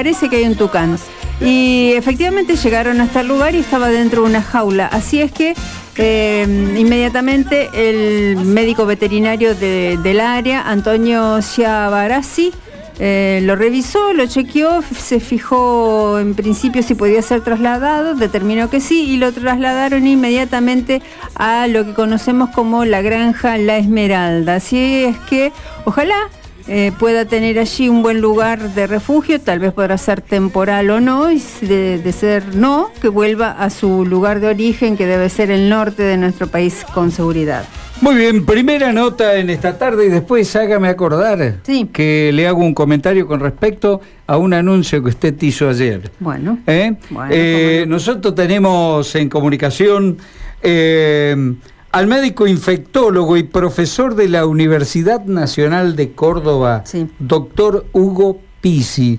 parece que hay un tucán. Y efectivamente llegaron hasta el lugar y estaba dentro de una jaula. Así es que eh, inmediatamente el médico veterinario del área, Antonio Ciabarazzi, eh, lo revisó, lo chequeó, se fijó en principio si podía ser trasladado, determinó que sí y lo trasladaron inmediatamente a lo que conocemos como la granja La Esmeralda. Así es que ojalá eh, pueda tener allí un buen lugar de refugio, tal vez podrá ser temporal o no, y de, ser no, que vuelva a su lugar de origen, que debe ser el norte de nuestro país con seguridad. Muy bien, primera nota en esta tarde y después hágame acordar que le hago un comentario con respecto a un anuncio que usted hizo ayer. Bueno. ¿Eh? Eh, nosotros tenemos en comunicación al médico infectólogo y profesor de la Universidad Nacional de Córdoba, doctor Hugo Pisi,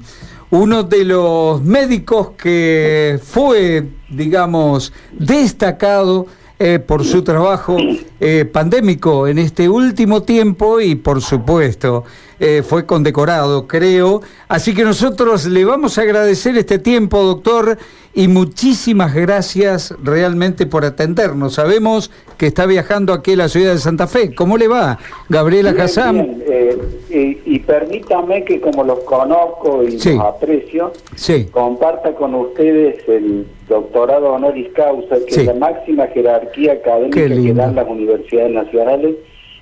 uno de los médicos que fue, digamos, destacado eh, por su trabajo eh, pandémico en este último tiempo y por supuesto eh, fue condecorado, creo. Así que nosotros le vamos a agradecer este tiempo, doctor, y muchísimas gracias realmente por atendernos. Sabemos que está viajando aquí a la ciudad de Santa Fe. ¿Cómo le va, Gabriela Hassan? Eh, y, permítame que como los conozco y los aprecio, comparta con ustedes el doctorado honoris causa, que es la máxima jerarquía académica que dan las universidades nacionales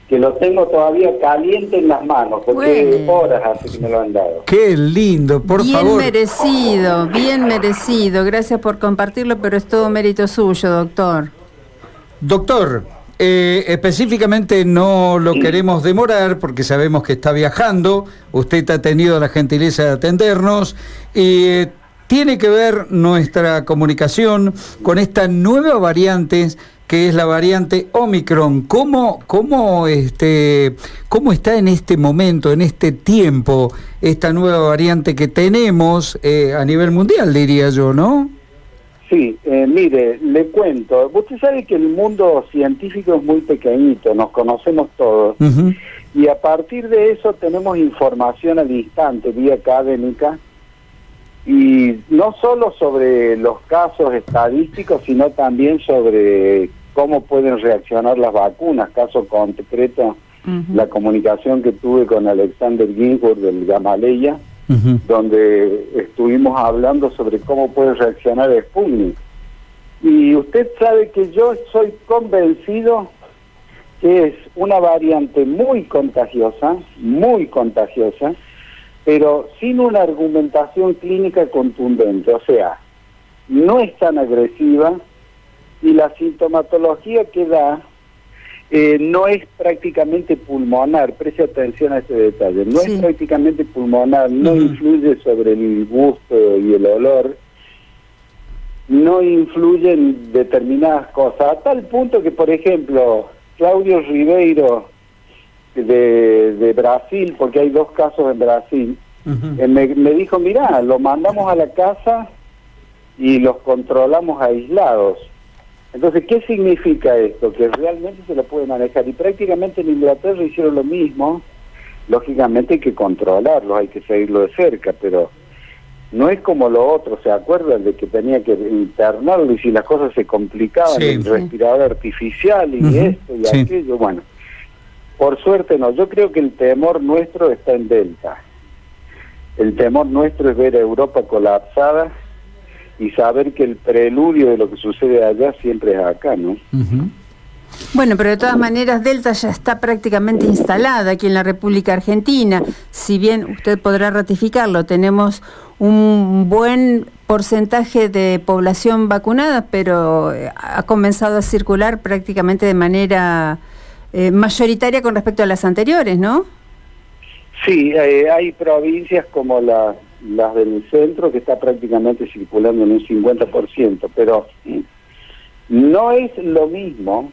que lo tengo todavía caliente en las manos, porque horas hace que me lo han dado. Qué lindo, por bien favor. Bien merecido, bien merecido. Gracias por compartirlo, pero es todo mérito suyo, doctor. Doctor, eh, específicamente no lo queremos demorar porque sabemos que está viajando, usted ha tenido la gentileza de atendernos y eh, tiene que ver nuestra comunicación con estas nuevas variantes que es la variante Omicron. ¿Cómo, cómo, este, ¿Cómo está en este momento, en este tiempo, esta nueva variante que tenemos eh, a nivel mundial, diría yo, no? Sí, eh, mire, le cuento. Usted sabe que el mundo científico es muy pequeñito, nos conocemos todos. Y a partir de eso tenemos información al instante, vía académica, y no solo sobre los casos estadísticos, sino también sobre cómo pueden reaccionar las vacunas. Caso concreto, la comunicación que tuve con Alexander Ginsburg del Gamaleya, donde estuvimos hablando sobre cómo puede reaccionar Sputnik. Y usted sabe que yo soy convencido que es una variante muy contagiosa, muy contagiosa, pero sin una argumentación clínica contundente. O sea, no es tan agresiva, y la sintomatología que da eh, no es prácticamente pulmonar, preste atención a este detalle, no es prácticamente pulmonar, no influye sobre el gusto y el olor, no influye en determinadas cosas, a tal punto que, por ejemplo, Claudio Ribeiro de, de Brasil, porque hay dos casos en Brasil, eh, me, me dijo, mira, lo mandamos a la casa y los controlamos aislados entonces, ¿qué significa esto? Que realmente se lo puede manejar. Y prácticamente en Inglaterra hicieron lo mismo. Lógicamente hay que controlarlo, hay que seguirlo de cerca, pero no es como lo otro. ¿Se acuerdan de que tenía que internarlo y si las cosas se complicaban, el respirador artificial y esto y aquello? Bueno, por suerte no. Yo creo que el temor nuestro está en Delta. El temor nuestro es ver a Europa colapsada y saber que el preludio de lo que sucede allá siempre es acá, ¿no? Bueno, pero de todas maneras Delta ya está prácticamente instalada aquí en la República Argentina. Si bien usted podrá ratificarlo, tenemos un buen porcentaje de población vacunada, pero eh, ha comenzado a circular prácticamente de manera eh, mayoritaria con respecto a las anteriores, ¿no? Sí, eh, hay provincias como la las del centro que está prácticamente circulando en un 50%, pero no es lo mismo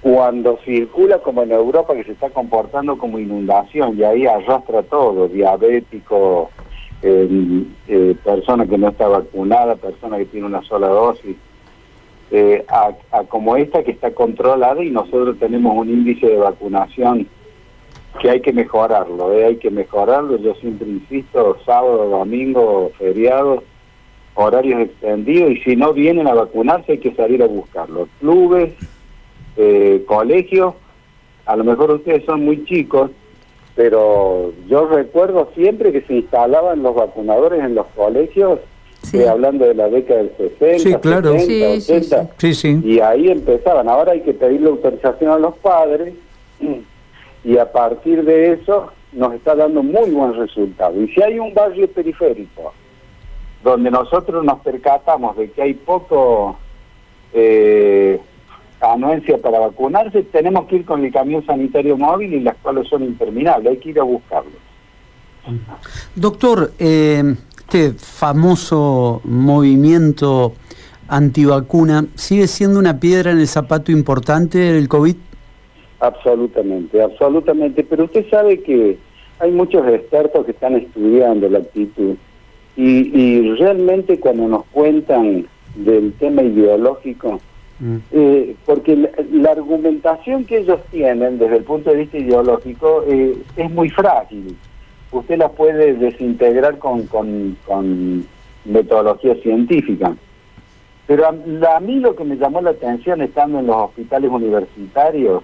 cuando circula como en Europa que se está comportando como inundación y ahí arrastra todo, diabético, eh, persona que no está vacunada, persona que tiene una sola dosis, eh, a como esta que está controlada y nosotros tenemos un índice de vacunación que hay que mejorarlo, ¿eh? hay que mejorarlo, yo siempre insisto, sábado, domingo, feriados, horarios extendidos, y si no vienen a vacunarse hay que salir a buscarlos. Clubes, eh, colegios, a lo mejor ustedes son muy chicos, pero yo recuerdo siempre que se instalaban los vacunadores en los colegios, eh, hablando de la década del 60, sí, claro. 80, y ahí empezaban. Ahora hay que pedirle autorización a los padres y a partir de eso nos está dando muy buen resultado. Y si hay un barrio periférico donde nosotros nos percatamos de que hay poco eh, anuencia para vacunarse, tenemos que ir con el camión sanitario móvil y las cuales son interminables, hay que ir a buscarlos. Doctor, eh, este famoso movimiento antivacuna sigue siendo una piedra en el zapato importante del COVID. Absolutamente, absolutamente. Pero usted sabe que hay muchos expertos que están estudiando la actitud y, realmente cuando nos cuentan del tema ideológico, mm. eh, porque la, argumentación que ellos tienen desde el punto de vista ideológico eh, es muy frágil. Usted la puede desintegrar con, con, metodología científica. Pero a, a, mí lo que me llamó la atención estando en los hospitales universitarios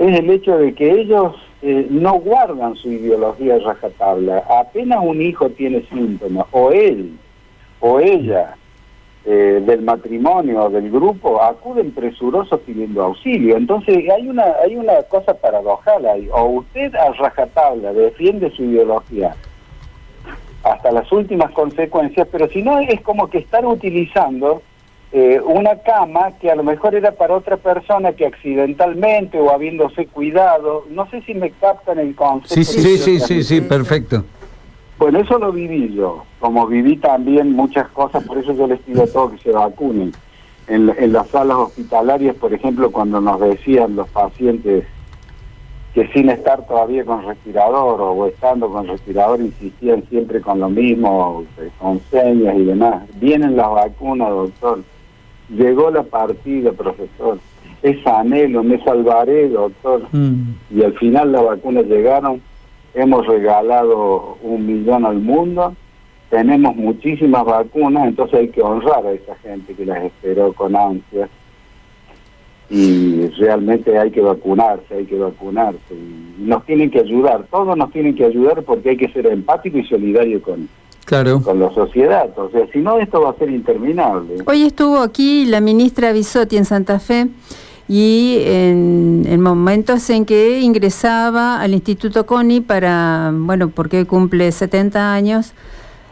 es el hecho de que ellos eh, no guardan su ideología de rajatabla. Apenas un hijo tiene síntomas, o él o ella eh, del matrimonio o del grupo acuden presurosos pidiendo auxilio. Entonces hay una hay una cosa paradojal ahí. O usted a rajatabla defiende su ideología hasta las últimas consecuencias, pero si no es como que están utilizando eh, una cama que a lo mejor era para otra persona que accidentalmente o habiéndose cuidado, no sé si me captan el concepto. Sí, sí, sí, sí, sí, perfecto. Bueno, eso lo viví yo, como viví también muchas cosas, por eso yo les pido a todos que se vacunen. En, en las salas hospitalarias, por ejemplo, cuando nos decían los pacientes que sin estar todavía con respirador o estando con respirador insistían siempre con lo mismo, con señas y demás. Vienen las vacunas, doctor llegó la partida, profesor. Es anhelo, me salvaré, doctor. Mm. Y al final las vacunas llegaron, hemos regalado un millón al mundo, tenemos muchísimas vacunas, entonces hay que honrar a esa gente que las esperó con ansia. Y realmente hay que vacunarse, hay que vacunarse. Y nos tienen que ayudar, todos nos tienen que ayudar porque hay que ser empático y solidario con, claro. con la sociedad. O sea, si no, esto va a ser interminable. Hoy estuvo aquí la ministra Bisotti en Santa Fe y en, momentos en que ingresaba al Instituto CONI para, bueno, porque cumple 70 años,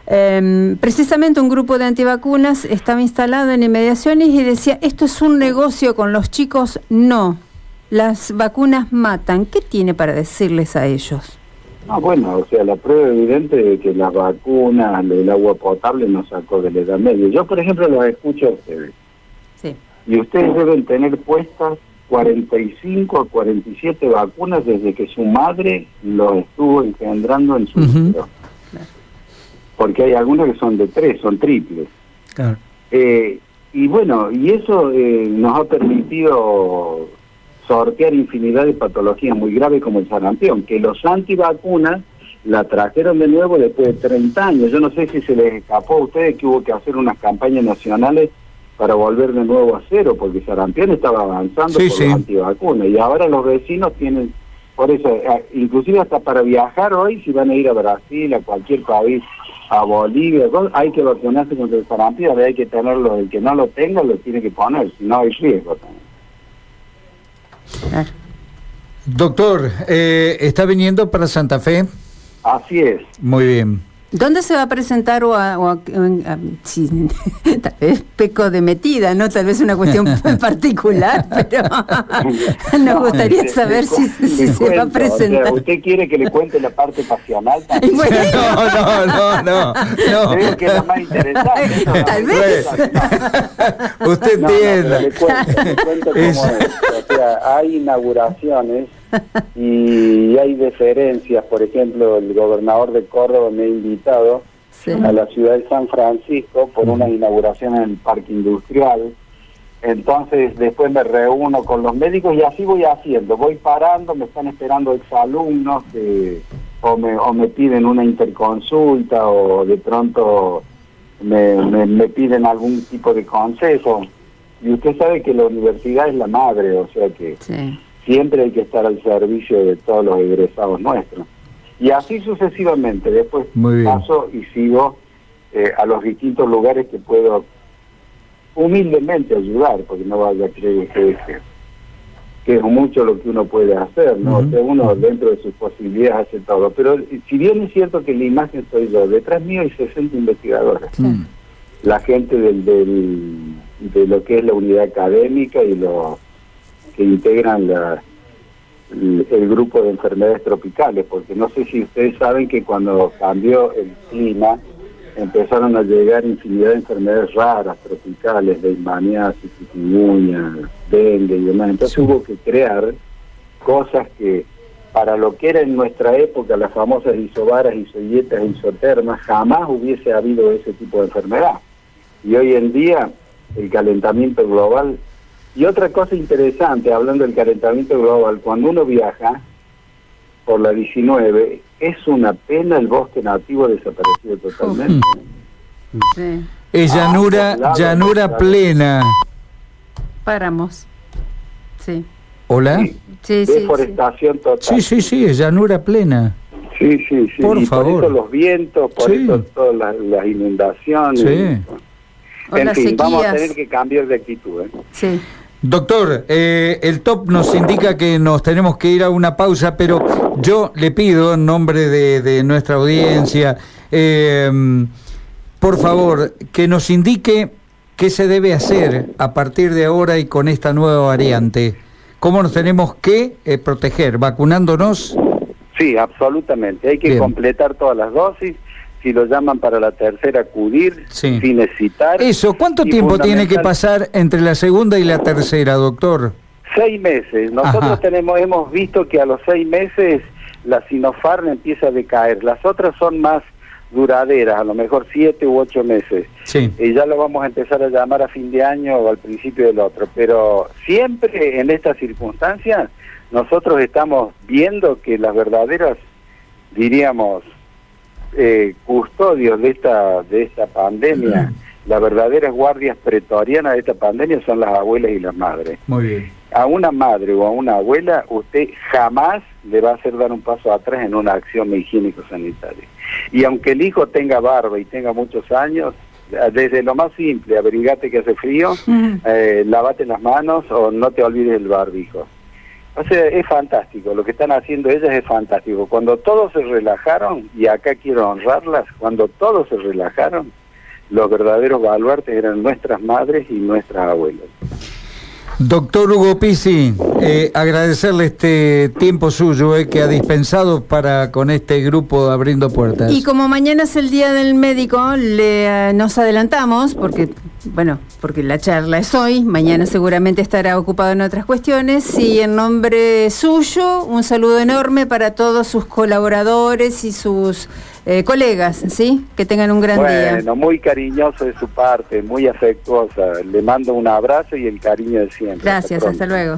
em, precisamente un grupo de antivacunas estaba instalado en inmediaciones y decía, esto es un negocio con los chicos, no, las vacunas matan. ¿Qué tiene para decirles a ellos? No, bueno, o sea, la prueba evidente de que las vacunas, el agua potable nos sacó de la edad media. Yo, por ejemplo, los escucho a ustedes. Sí. Y ustedes deben tener puestas 45 a 47 vacunas desde que su madre los estuvo engendrando en su uh Porque hay algunas que son de tres, son triples. Claro. Eh, y bueno, y eso eh, nos ha permitido sortear infinidad de patologías muy graves como el sarampión, que los antivacunas la trajeron de nuevo después de 30 años. Yo no sé si se les escapó a ustedes que hubo que hacer unas campañas nacionales para volver de nuevo a cero, porque sarampión estaba avanzando por los antivacunas y ahora los vecinos tienen, por eso, eh, inclusive hasta para viajar hoy, si van a ir a Brasil, a cualquier país, a Bolivia, hay que vacunarse contra el sarampión, hay que tenerlo, el que no lo tenga lo tiene que poner, si no hay riesgo también. Doctor, eh, ¿está viniendo para Santa Fe? Así es. Muy bien. ¿Dónde se va a presentar o, a, tal vez peco de metida, no? Tal vez una cuestión particular, pero nos gustaría saber si, se va a presentar. ¿Usted quiere que le cuente la parte pasional? No, no, no, no. Creo que es la más interesante. Tal vez. Usted entiende. le cuento, le cuento cómo es. O sea, hay inauguraciones y hay diferencias, por ejemplo, el gobernador de Córdoba me ha invitado a la ciudad de San Francisco por una inauguración en el parque industrial. Entonces después me reúno con los médicos y así voy haciendo, voy parando, me están esperando exalumnos o, me, o me piden una interconsulta o de pronto me, me, piden algún tipo de consejo. Y usted sabe que la universidad es la madre, o sea que siempre hay que estar al servicio de todos los egresados nuestros. Y así sucesivamente, después paso y sigo eh, a los distintos lugares que puedo humildemente ayudar, porque no vaya a creer que, es mucho lo que uno puede hacer, ¿no? uno dentro de sus posibilidades hace todo. Pero si bien es cierto que la imagen soy yo, detrás mío hay 60 investigadores. La gente del, del, de lo que es la unidad académica y los que integran la, el grupo de enfermedades tropicales, porque no sé si ustedes saben que cuando cambió el clima, empezaron a llegar infinidad de enfermedades raras, tropicales, de leishmaniasis, chikungunya, dengue y demás. Entonces hubo que crear cosas que para lo que era en nuestra época las famosas isobaras, isoyetas, isotermas, jamás hubiese habido ese tipo de enfermedad. Y hoy en día el calentamiento global... Y otra cosa interesante, hablando del calentamiento global, cuando uno viaja por la 19, es una pena el bosque nativo desaparecido totalmente. Sí. Es llanura, ah, llanura plena. Paramos. Sí. ¿Hola? Sí, sí, Deforestación total. Sí, sí, sí, es llanura plena. Sí, sí, sí. Por favor. Por eso los vientos, por eso todas las, inundaciones. Sí. En fin, vamos a tener que cambiar de actitud. ¿eh? Sí. Doctor, eh, el top nos indica que nos tenemos que ir a una pausa, pero yo le pido en nombre de, nuestra audiencia, eh, por favor, que nos indique qué se debe hacer a partir de ahora y con esta nueva variante. ¿Cómo nos tenemos que eh, proteger? ¿Vacunándonos? Sí, absolutamente. Hay que completar todas las dosis si lo llaman para la tercera, acudir sin necesitar. Eso, ¿cuánto tiempo tiene que pasar entre la segunda y la tercera, doctor? Seis meses. Nosotros tenemos, hemos visto que a los seis meses la Sinopharm empieza a decaer. Las otras son más duraderas, a lo mejor siete u ocho meses. Sí. Y ya lo vamos a empezar a llamar a fin de año o al principio del otro. Pero siempre en estas circunstancias nosotros estamos viendo que las verdaderas, diríamos, eh, custodios de esta, de esta pandemia, las verdaderas guardias pretorianas de esta pandemia son las abuelas y las madres. Muy bien. A una madre o a una abuela usted jamás le va a hacer dar un paso atrás en una acción higiénico-sanitaria. Y aunque el hijo tenga barba y tenga muchos años, desde lo más simple, abrigate que hace frío, eh, lavate las manos o no te olvides del barbijo. O sea, es fantástico, lo que están haciendo ellas es fantástico. Cuando todos se relajaron, y acá quiero honrarlas, cuando todos se relajaron, los verdaderos baluartes eran nuestras madres y nuestras abuelas. Doctor Hugo Pisi, eh, agradecerle este tiempo suyo eh, que ha dispensado para con este grupo Abriendo Puertas. Y como mañana es el Día del Médico, le, eh, nos adelantamos, porque, bueno, porque la charla es hoy, mañana seguramente estará ocupado en otras cuestiones, y en nombre suyo, un saludo enorme para todos sus colaboradores y sus eh, colegas, ¿sí? Que tengan un gran día. Bueno, muy cariñoso de su parte, muy afectuosa. Le mando un abrazo y el cariño de siempre. Gracias, hasta luego.